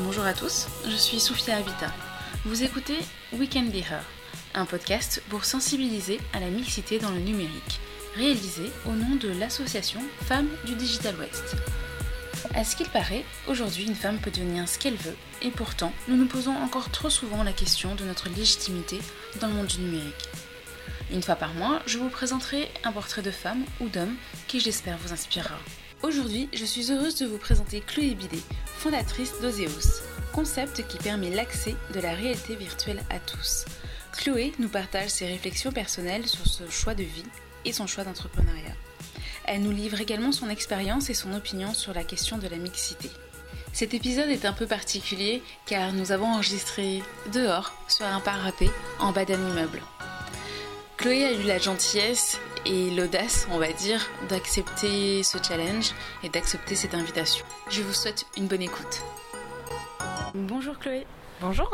Bonjour à tous, je suis Sophia Avita. Vous écoutez We Can Be Her, un podcast pour sensibiliser à la mixité dans le numérique, réalisé au nom de l'association Femmes du Digital West. À ce qu'il paraît, aujourd'hui une femme peut devenir ce qu'elle veut, et pourtant nous nous posons encore trop souvent la question de notre légitimité dans le monde du numérique. Une fois par mois, je vous présenterai un portrait de femme ou d'homme qui j'espère vous inspirera. Aujourd'hui, je suis heureuse de vous présenter Chloé Bidet, fondatrice d'Ozeos, concept qui permet l'accès de la réalité virtuelle à tous. Chloé nous partage ses réflexions personnelles sur ce choix de vie et son choix d'entrepreneuriat. Elle nous livre également son expérience et son opinion sur la question de la mixité. Cet épisode est un peu particulier car nous avons enregistré dehors sur un parapet en bas d'un immeuble. Chloé a eu la gentillesse et l'audace, on va dire, d'accepter ce challenge et d'accepter cette invitation. Je vous souhaite une bonne écoute. Bonjour Chloé. Bonjour.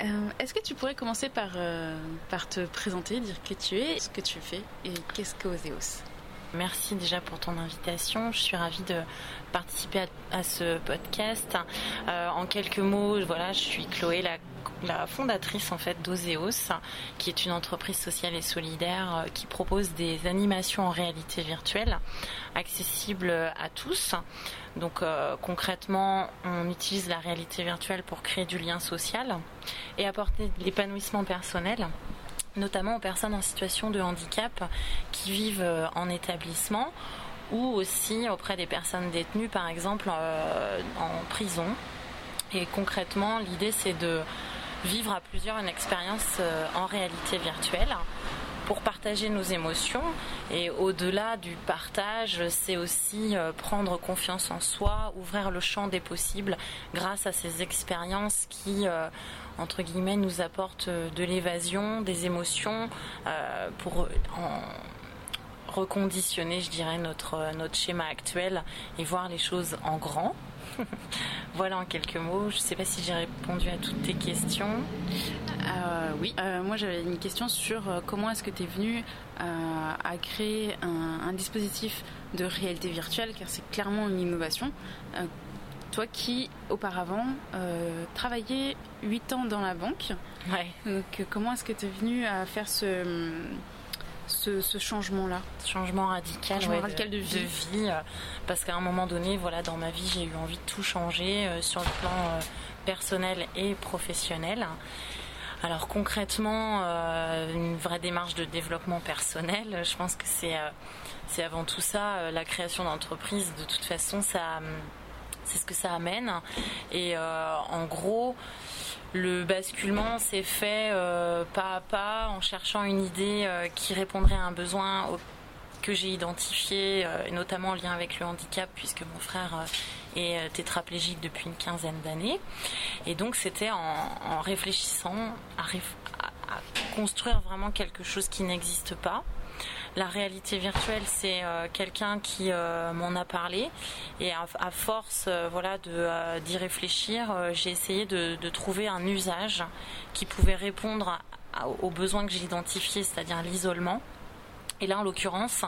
Euh, Est-ce que tu pourrais commencer par, euh, par te présenter, dire qui tu es, ce que tu fais et qu'est-ce qu'Ozeos Merci déjà pour ton invitation. Je suis ravie de participer à, à ce podcast. Euh, en quelques mots, voilà, je suis Chloé, la, la fondatrice en fait d'Ozeos, qui est une entreprise sociale et solidaire euh, qui propose des animations en réalité virtuelle accessibles à tous. Donc euh, concrètement, on utilise la réalité virtuelle pour créer du lien social et apporter de l'épanouissement personnel notamment aux personnes en situation de handicap qui vivent euh, en établissement ou aussi auprès des personnes détenues, par exemple, en prison. Et concrètement, l'idée, c'est de vivre à plusieurs une expérience euh, en réalité virtuelle pour partager nos émotions. Et au-delà du partage, c'est aussi prendre confiance en soi, ouvrir le champ des possibles grâce à ces expériences qui entre guillemets, nous apporte de l'évasion, des émotions, euh, pour reconditionner, je dirais, notre, notre schéma actuel et voir les choses en grand. voilà en quelques mots. Je ne sais pas si j'ai répondu à toutes tes questions. Euh, oui, euh, moi j'avais une question sur euh, comment est-ce que tu es venu euh, à créer un, un, dispositif de réalité virtuelle, car c'est clairement une innovation. Toi qui, auparavant, travaillais 8 ans dans la banque. Ouais. Donc, comment est-ce que tu es venu à faire ce, ce, ce changement-là Changement radical, changement ouais, radical de, de, vie. De vie euh, parce qu'à un moment donné, voilà, dans ma vie, j'ai eu envie de tout changer euh, sur le plan euh, personnel et professionnel. Alors concrètement, euh, une vraie démarche de développement personnel, je pense que c'est c'est avant tout ça, la création d'entreprise. De toute façon, ça c'est ce que ça amène. Et en gros, le basculement s'est fait euh, pas à pas en cherchant une idée euh, qui répondrait à un besoin que j'ai identifié, et notamment en lien avec le handicap, puisque mon frère est tétraplégique depuis une quinzaine d'années. Et donc c'était en, réfléchissant à, à, à construire vraiment quelque chose qui n'existe pas la réalité virtuelle, c'est euh, quelqu'un qui euh, m'en a parlé et à, force euh, voilà, d'y réfléchir, j'ai essayé de, trouver un usage qui pouvait répondre aux besoins que j'ai identifiés, c'est-à-dire l'isolement. Et là, en l'occurrence,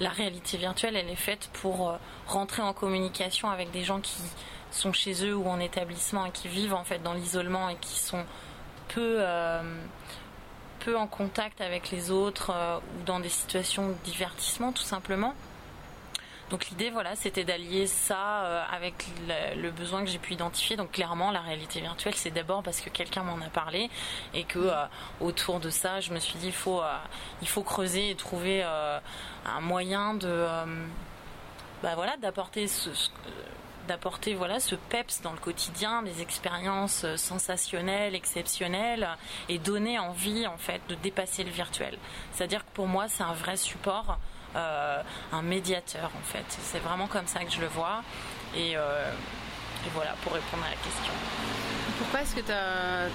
la réalité virtuelle, elle est faite pour rentrer en communication avec des gens qui sont chez eux ou en établissement et qui vivent en fait dans l'isolement et qui sont peu peu en contact avec les autres euh, ou dans des situations de divertissement tout simplement. Donc l'idée, voilà, c'était d'allier ça euh, avec le, besoin que j'ai pu identifier. Donc clairement, la réalité virtuelle, c'est d'abord parce que quelqu'un m'en a parlé et que euh, autour de ça, je me suis dit, il faut, il faut creuser et trouver un moyen de, bah voilà, d'apporter ce d'apporter voilà ce peps dans le quotidien, des expériences sensationnelles, exceptionnelles et donner envie en fait de dépasser le virtuel. C'est-à-dire que pour moi c'est un vrai support, euh, un médiateur en fait. C'est vraiment comme ça que je le vois et, euh, et voilà pour répondre à la question. Pourquoi est-ce que tu as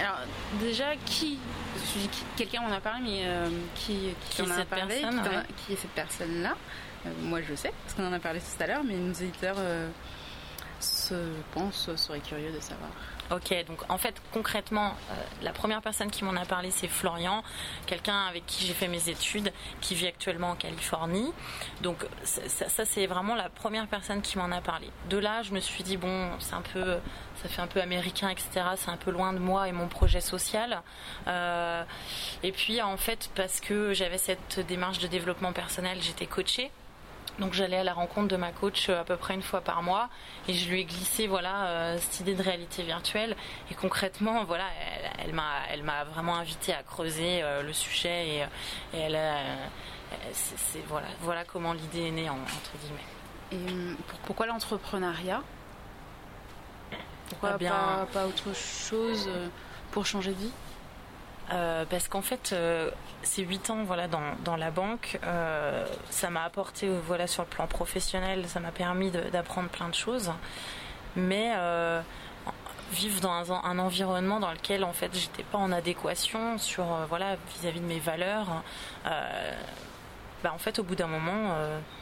alors déjà qui quelqu'un m'en a parlé mais euh, qui qui, qui, en a parlé personne, qui, ouais. qui est cette personne là euh, moi je sais, parce qu'on en a parlé tout à l'heure, mais nos éditeurs euh, se audience, je pense, seraient curieux de savoir. Ok, donc en fait concrètement, euh, la première personne qui m'en a parlé c'est Florian, quelqu'un avec qui j'ai fait mes études, qui vit actuellement en Californie. Donc ça, c'est vraiment la première personne qui m'en a parlé. De là, je me suis dit bon, c'est un peu, ça fait un peu américain, etc. C'est un peu loin de moi et mon projet social. Euh, et puis en fait parce que j'avais cette démarche de développement personnel, j'étais coachée. Donc j'allais à la rencontre de ma coach euh, à peu près une fois par mois. Et je lui ai glissé voilà euh, cette idée de réalité virtuelle. Et concrètement voilà elle, m'a elle m'a vraiment invité à creuser euh, le sujet. Et, elle c'est voilà voilà comment l'idée est née entre guillemets. Et pourquoi l'entrepreneuriat? Pourquoi eh pas, pas autre chose pour changer de vie? Euh, parce qu'en fait, euh, ces huit ans voilà, dans, la banque, euh, ça m'a apporté voilà, sur le plan professionnel, ça m'a permis d'apprendre plein de choses. Mais vivre dans un, environnement dans lequel en fait j'étais pas en adéquation sur voilà vis-à-vis de mes valeurs bah, en fait au bout d'un moment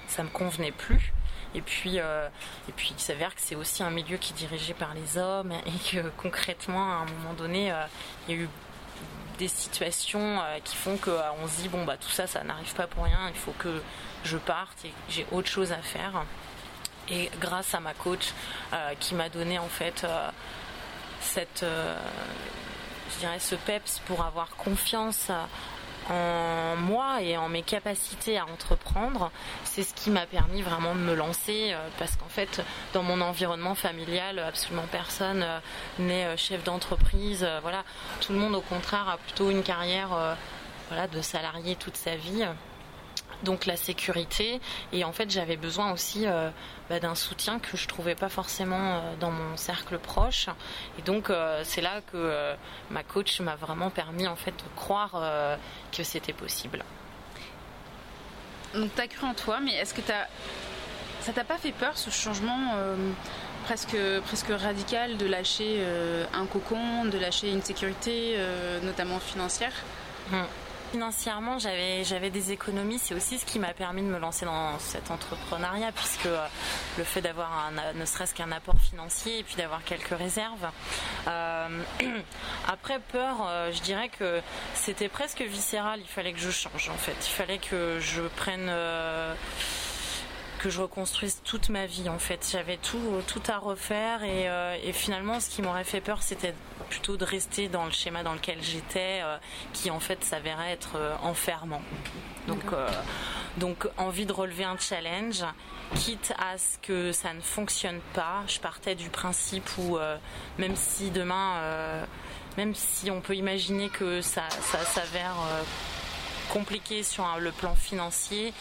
ça me convenait plus et puis et puis il s'avère que c'est aussi un milieu qui est dirigé par les hommes et que concrètement à un moment donné il y a eu des situations euh, qui font qu'on euh, se dit bon bah tout ça ça n'arrive pas pour rien, il faut que je parte et j'ai autre chose à faire. Et grâce à ma coach euh, qui m'a donné en fait cette je dirais ce peps pour avoir confiance en moi et en mes capacités à entreprendre, c'est ce qui m'a permis vraiment de me lancer euh, parce qu'en fait, dans mon environnement familial, absolument personne euh, n'est euh, chef d'entreprise. Voilà, tout le monde au contraire a plutôt une carrière voilà, de salarié toute sa vie donc la sécurité. Et en fait, j'avais besoin aussi euh, bah, d'un soutien que je trouvais pas forcément euh, dans mon cercle proche. Et donc, euh, c'est là que ma coach m'a vraiment permis en fait de croire que c'était possible. Donc, tu as cru en toi, mais est-ce que as... ça t'a pas fait peur ce changement presque, presque radical de lâcher un cocon, de lâcher une sécurité, notamment financière? Hum. Financièrement, j'avais j'avais des économies. C'est aussi ce qui m'a permis de me lancer dans cet entrepreneuriat, puisque euh, le fait d'avoir ne serait-ce qu'un apport financier et puis d'avoir quelques réserves. Euh, après peur, euh, je dirais que c'était presque viscéral. Il fallait que je change en fait. Il fallait que je prenne que je reconstruise toute ma vie en fait. J'avais tout, tout à refaire et, euh, et finalement ce qui m'aurait fait peur c'était plutôt de rester dans le schéma dans lequel j'étais euh, qui en fait s'avérait être euh, enfermant. Donc, donc envie de relever un challenge, quitte à ce que ça ne fonctionne pas. Je partais du principe où même si demain, même si on peut imaginer que ça, ça s'avère compliqué sur le plan financier,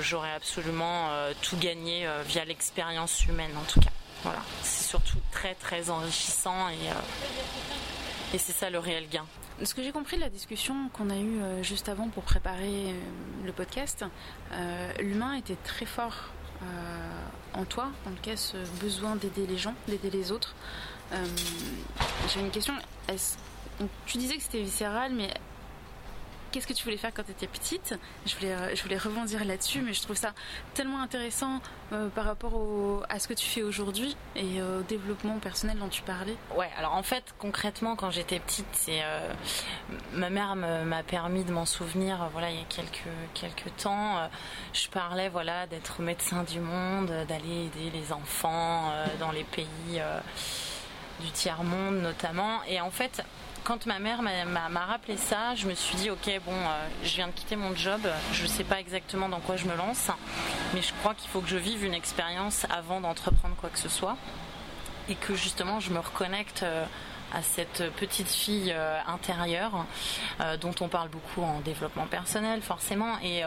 j'aurais absolument euh, tout gagné euh, via l'expérience humaine en tout cas. Voilà, c'est surtout très très enrichissant et, euh, et c'est ça le réel gain. Ce que j'ai compris de la discussion qu'on a eue juste avant pour préparer le podcast, l'humain était très fort en toi, en tout cas ce besoin d'aider les gens, d'aider les autres. J'ai une question. tu disais que c'était viscéral, mais qu'est-ce que tu voulais faire quand tu étais petite je voulais, je voulais rebondir là-dessus, mais je trouve ça tellement intéressant euh, par rapport à ce que tu fais aujourd'hui et au développement personnel dont tu parlais. Ouais, alors en fait, concrètement, quand j'étais petite, c'est euh, ma mère m'a permis de m'en souvenir. Voilà, il y a quelques quelques temps, euh, je parlais voilà d'être médecin du monde, d'aller aider les enfants dans les pays du tiers monde notamment, et en fait quand ma mère m'a rappelé ça, je me suis dit ok bon, euh, je viens de quitter mon job, je ne sais pas exactement dans quoi je me lance, mais je crois qu'il faut que je vive une expérience avant d'entreprendre quoi que ce soit, et que justement je me reconnecte. Euh, à cette petite fille euh, intérieure dont on parle beaucoup en développement personnel forcément et,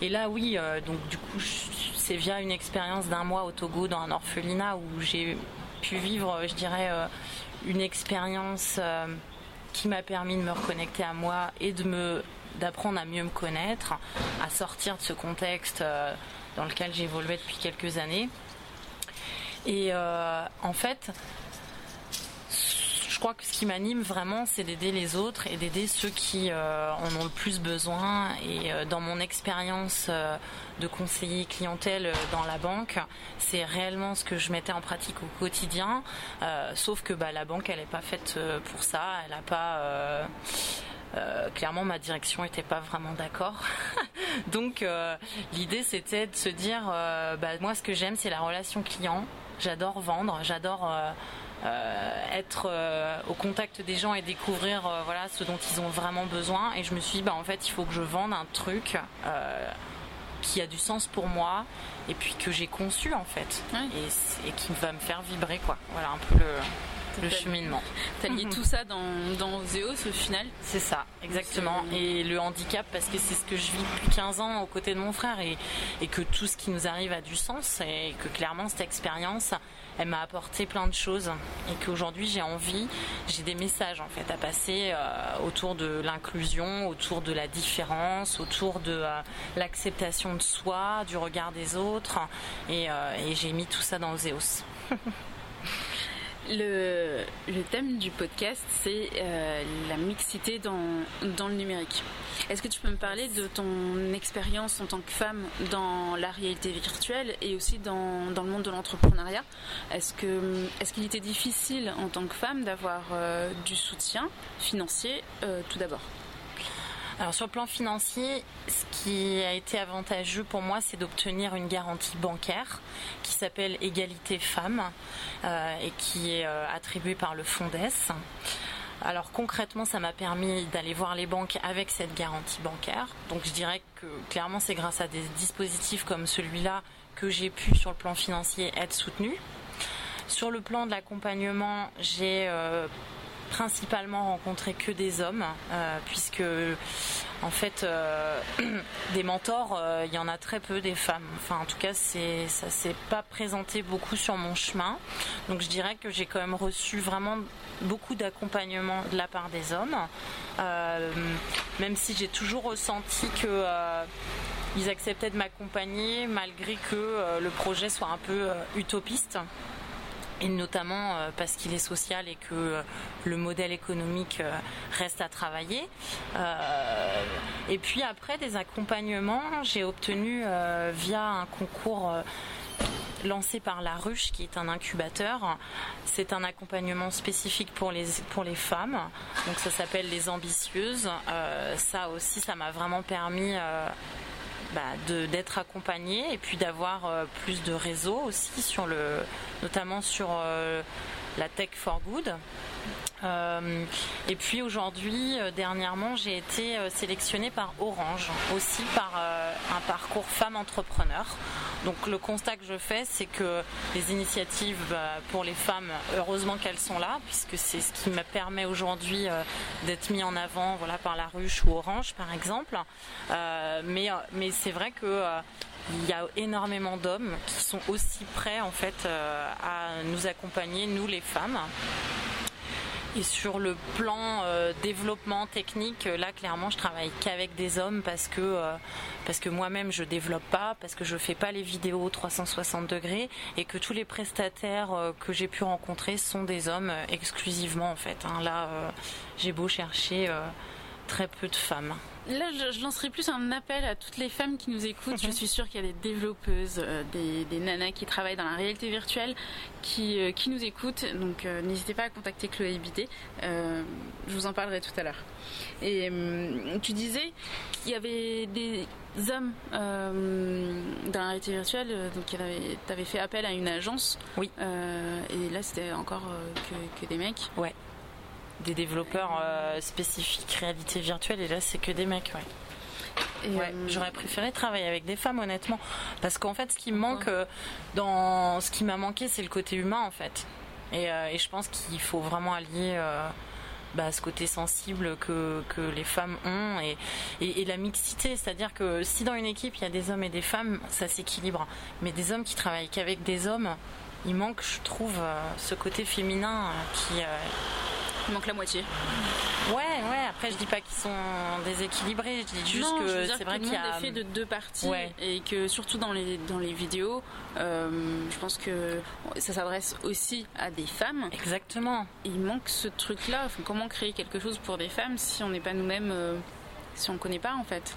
et là oui donc du coup c'est via une expérience d'un mois au Togo dans un orphelinat où j'ai pu vivre je dirais une expérience qui m'a permis de me reconnecter à moi et de me d'apprendre à mieux me connaître, à sortir de ce contexte euh, dans lequel j'évoluais depuis quelques années. Et euh, en fait, crois que ce qui m'anime vraiment, c'est d'aider les autres et d'aider ceux qui en ont le plus besoin. Et dans mon expérience de conseiller clientèle dans la banque, c'est réellement ce que je mettais en pratique au quotidien. sauf que bah, la banque, elle n'est pas faite pour ça. Elle n'a pas euh, clairement, ma direction n'était pas vraiment d'accord. Donc, euh, l'idée, c'était de se dire, euh, bah, moi, ce que j'aime, c'est la relation client. J'adore vendre, j'adore être au contact des gens et découvrir voilà ce dont ils ont vraiment besoin. Et je me suis dit, bah, en fait, il faut que je vende un truc qui a du sens pour moi et puis que j'ai conçu en fait et, et, qui va me faire vibrer quoi. Voilà un peu le le cheminement. T'as lié tout ça dans, dans Zeus au final C'est ça, exactement. Et le handicap, parce que c'est ce que je vis depuis 15 ans aux côtés de mon frère et, et que tout ce qui nous arrive a du sens et que clairement cette expérience, elle m'a apporté plein de choses et qu'aujourd'hui j'ai envie, j'ai des messages en fait à passer euh, autour de l'inclusion, autour de la différence, autour de euh, l'acceptation de soi, du regard des autres et, euh, et j'ai mis tout ça dans Zeus. Le, thème du podcast, c'est euh, la mixité dans, dans le numérique. Est-ce que tu peux me parler de ton expérience en tant que femme dans la réalité virtuelle et aussi dans, dans le monde de l'entrepreneuriat? Est-ce que est-ce qu'il était difficile en tant que femme d'avoir euh, du soutien financier euh, tout d'abord? Alors sur le plan financier, ce qui a été avantageux pour moi, c'est d'obtenir une garantie bancaire qui s'appelle Égalité Femmes euh, et qui est euh, attribuée par le Fondes. Alors concrètement, ça m'a permis d'aller voir les banques avec cette garantie bancaire. Donc je dirais que clairement, c'est grâce à des dispositifs comme celui-là que j'ai pu sur le plan financier être soutenue. Sur le plan de l'accompagnement, j'ai euh, principalement rencontré que des hommes, euh, puisque en fait euh, des mentors, euh, il y en a très peu des femmes. Enfin, en tout cas, ça s'est pas présenté beaucoup sur mon chemin. Donc, je dirais que j'ai quand même reçu vraiment beaucoup d'accompagnement de la part des hommes, même si j'ai toujours ressenti que ils acceptaient de m'accompagner malgré que le projet soit un peu utopiste et notamment euh, parce qu'il est social et que euh, le modèle économique euh, reste à travailler. et puis après des accompagnements, j'ai obtenu via un concours lancé par La Ruche, qui est un incubateur. C'est un accompagnement spécifique pour les, pour les femmes. Donc ça s'appelle Les Ambitieuses. ça aussi, ça m'a vraiment permis bah, d'être accompagné et puis d'avoir euh, plus de réseaux aussi sur le, notamment sur euh, la tech for good. Euh, et puis aujourd'hui, dernièrement, j'ai été sélectionnée par Orange, aussi par un parcours femme entrepreneur. Donc le constat que je fais, c'est que les initiatives bah, pour les femmes, heureusement qu'elles sont là, puisque c'est ce qui me permet aujourd'hui euh, d'être mis en avant voilà, par la ruche ou Orange par exemple. Euh, mais mais c'est vrai que il y a énormément d'hommes qui sont aussi prêts en fait euh, à nous accompagner, nous les femmes. Et sur le plan euh, développement technique, euh, là clairement je travaille qu'avec des hommes parce que que moi-même je développe pas, parce que je fais pas les vidéos 360 degrés et que tous les prestataires que j'ai pu rencontrer sont des hommes exclusivement en fait. Hein. Là j'ai beau chercher très peu de femmes. Là, je, lancerai plus un appel à toutes les femmes qui nous écoutent. Je mhm. suis sûre qu'il y a des développeuses, euh, des, nanas qui travaillent dans la réalité virtuelle, qui, euh, qui nous écoutent. Donc, euh, n'hésitez pas à contacter Chloé Bité. je vous en parlerai tout à l'heure. Et tu disais qu'il y avait des hommes dans la réalité virtuelle, donc tu avais fait appel à une agence. Oui. et là, c'était encore que, que des mecs. Ouais des développeurs euh, spécifiques réalité virtuelle et là c'est que des mecs ouais. ouais, euh, j'aurais préféré travailler avec des femmes honnêtement parce qu'en fait ce qui me manque euh, dans ce qui m'a manqué c'est le côté humain en fait et, et je pense qu'il faut vraiment allier bah, ce côté sensible que, que les femmes ont et, et, la mixité, c'est-à-dire que si dans une équipe il y a des hommes et des femmes, ça s'équilibre. Mais des hommes qui travaillent qu'avec des hommes, il manque, je trouve, ce côté féminin qui, Il manque la moitié. Ouais, ouais. Après, je dis pas qu'ils sont déséquilibrés. Je dis juste que c'est vrai qu'il y a. est fait de deux parties et que surtout dans les dans les vidéos, euh, je pense que ça s'adresse aussi à des femmes. Exactement. il manque ce truc-là. comment créer quelque chose pour des femmes si on n'est pas nous-mêmes euh, si on ne connaît pas en fait.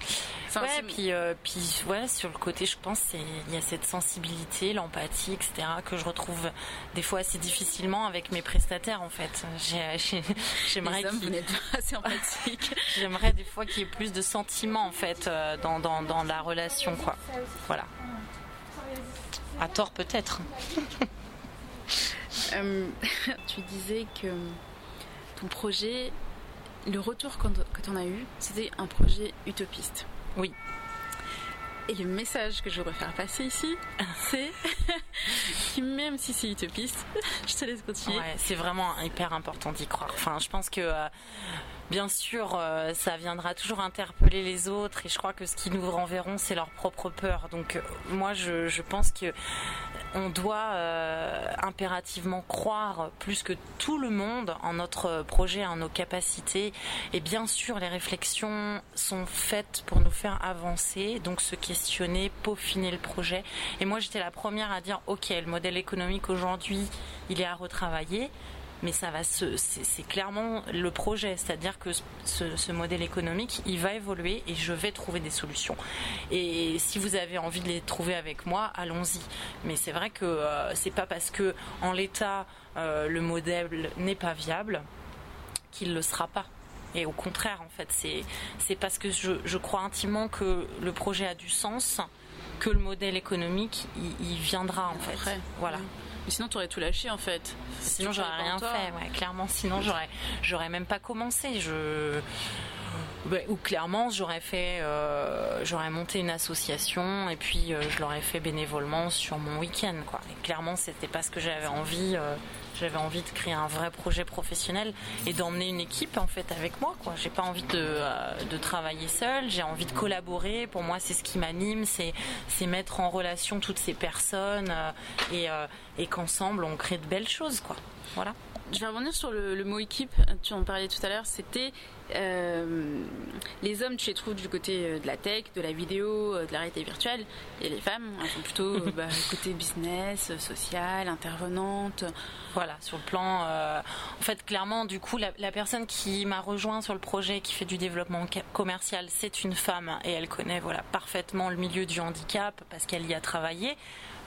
ouais, puis, euh, puis ouais, sur le côté, je pense, il y a cette sensibilité, l'empathie, etc., que je retrouve des fois assez difficilement avec mes prestataires en fait. J'aimerais vous n'êtes pas assez empathique. J'aimerais des fois qu'il y ait plus de sentiments en fait euh, dans, dans, dans la relation, quoi. Voilà. À tort peut-être. Euh, tu disais que ton projet le retour que tu en as eu, c'était un projet utopiste. Oui. Et le message que je voudrais faire passer ici, c'est que même si c'est utopiste, je te laisse continuer. Ouais, c'est vraiment hyper important d'y croire. Enfin, je pense que euh, bien sûr, euh, ça viendra toujours interpeller les autres et je crois que ce qui nous renverront, c'est leur propre peur. Donc, euh, moi, je, pense que on doit euh, impérativement croire plus que tout le monde en notre projet, en nos capacités. Et bien sûr, les réflexions sont faites pour nous faire avancer, donc se questionner, peaufiner le projet. Et moi, j'étais la première à dire, OK, le modèle économique aujourd'hui, il est à retravailler mais ça va c'est clairement le projet, c'est-à-dire que ce, modèle économique, il va évoluer et je vais trouver des solutions. Et si vous avez envie de les trouver avec moi, allons-y. Mais c'est vrai que euh, c'est pas parce que en l'état euh, le modèle n'est pas viable qu'il le sera pas. Et au contraire, en fait, c'est parce que je, crois intimement que le projet a du sens que le modèle économique il, viendra en fait. Voilà. Mais sinon, tu aurais tout lâché en fait. Sinon, j'aurais rien fait. Ouais, clairement, sinon, j'aurais, j'aurais même pas commencé. Je ou clairement j'aurais fait euh, j'aurais monté une association et puis euh, je l'aurais fait bénévolement sur mon week-end quoi et clairement c'était pas ce que j'avais envie euh, j'avais envie de créer un vrai projet professionnel et d'emmener une équipe en fait avec moi j'ai pas envie de, de travailler seul j'ai envie de collaborer pour moi c'est ce qui m'anime c'est mettre en relation toutes ces personnes et, et qu'ensemble on crée de belles choses quoi voilà je vais revenir sur le, mot équipe. Tu en parlais tout à l'heure. C'était euh, les hommes, tu les trouves du côté euh, de la tech, de la vidéo, euh, de la réalité virtuelle, et les femmes, elles sont plutôt bah, côté business, social, intervenante. Voilà, sur le plan. en fait, clairement, du coup, la, la personne qui m'a rejoint sur le projet, qui fait du développement commercial, c'est une femme et elle connaît voilà parfaitement le milieu du handicap parce qu'elle y a travaillé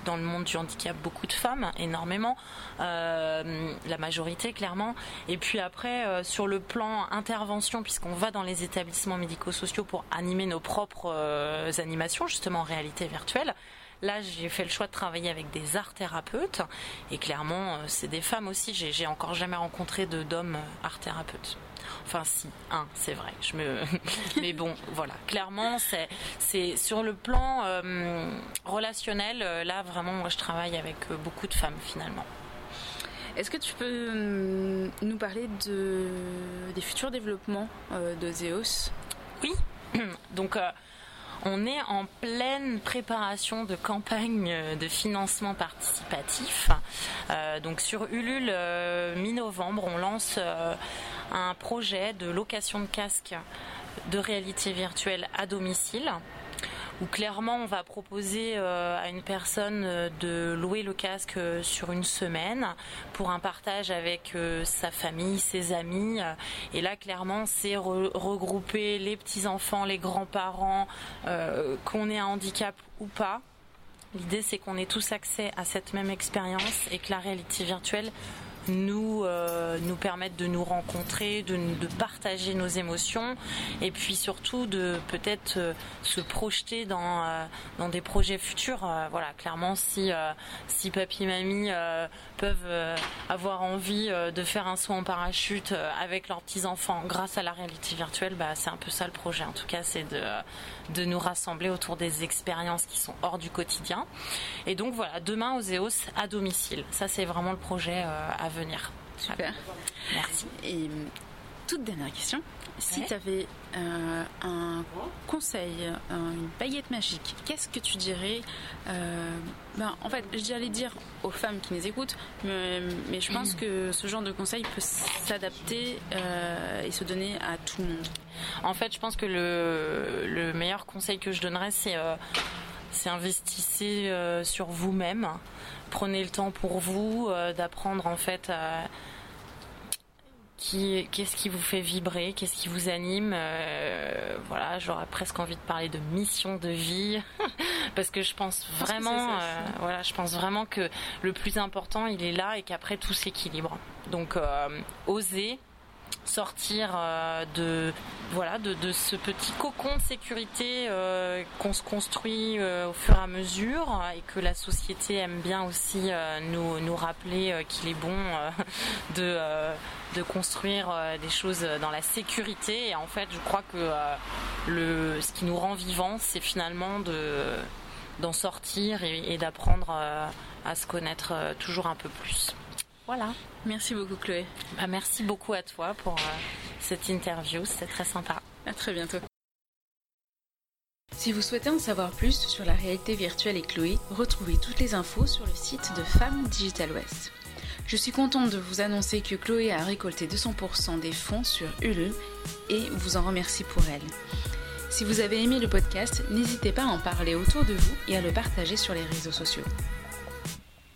dans le monde du handicap beaucoup de femmes, énormément, euh, la majorité clairement. Et puis après, euh, sur le plan intervention, puisqu'on va dans les établissements médico-sociaux pour animer nos propres euh, animations, justement en réalité virtuelle, Là, j'ai fait le choix de travailler avec des art thérapeutes et clairement, c'est des femmes aussi. J'ai encore jamais rencontré d'hommes art thérapeutes. Enfin, si, un, c'est vrai. Je me... Mais bon, voilà. Clairement, c'est sur le plan euh, relationnel. Euh, là, vraiment, moi, je travaille avec euh, beaucoup de femmes finalement. Est-ce que tu peux nous parler de, des futurs développements de Zeus? Oui. Donc. On est en pleine préparation de campagne de financement participatif. donc sur Ulule, mi-novembre, on lance un projet de location de casques de réalité virtuelle à domicile où clairement on va proposer euh, à une personne euh, de louer le casque euh, sur une semaine pour un partage avec sa famille, ses amis. Et là clairement c'est regrouper les petits-enfants, les grands-parents, qu'on ait un handicap ou pas. L'idée c'est qu'on ait tous accès à cette même expérience et que la réalité virtuelle nous, euh, nous permettre de nous rencontrer, de, de, partager nos émotions et puis surtout de peut-être euh, se projeter dans, euh, dans des projets futurs. voilà, clairement, si, si papy et mamie peuvent avoir envie de faire un saut en parachute avec leurs petits-enfants grâce à la réalité virtuelle, bah, c'est un peu ça le projet. En tout cas, c'est de, de nous rassembler autour des expériences qui sont hors du quotidien. Et donc voilà, demain aux EOS à domicile. Ça, c'est vraiment le projet à venir. Super. Merci. Et toute dernière question. Si tu avais euh, un conseil, une baguette magique, qu'est-ce que tu dirais euh, ben, En fait, j'allais dire aux femmes qui nous écoutent, mais, je pense que ce genre de conseil peut s'adapter euh, et se donner à tout le monde. En fait, je pense que le, meilleur conseil que je donnerais, c'est c'est investissez sur vous-même. Prenez le temps pour vous d'apprendre en fait à qu'est-ce qui vous fait vibrer, qu'est-ce qui vous anime? Euh, voilà, j'aurais presque envie de parler de mission de vie parce que je pense vraiment, euh, voilà, je pense vraiment que le plus important, il est là et qu'après tout s'équilibre. Donc, euh, oser sortir de voilà de, ce petit cocon de sécurité qu'on se construit au fur et à mesure et que la société aime bien aussi nous, rappeler qu'il est bon de construire euh, des choses dans la sécurité. Et en fait, je crois que euh, le, ce qui nous rend vivants, c'est finalement de d'en sortir et, d'apprendre euh, à se connaître toujours un peu plus. Voilà. Merci beaucoup Chloé. Bah, merci beaucoup à toi pour cette interview, c'était très sympa. À très bientôt. Si vous souhaitez en savoir plus sur la réalité virtuelle et Chloé, retrouvez toutes les infos sur le site de Femmes Digital West. Je suis contente de vous annoncer que Chloé a récolté 200% des fonds sur Ulule et vous en remercie pour elle. Si vous avez aimé le podcast, n'hésitez pas à en parler autour de vous et à le partager sur les réseaux sociaux.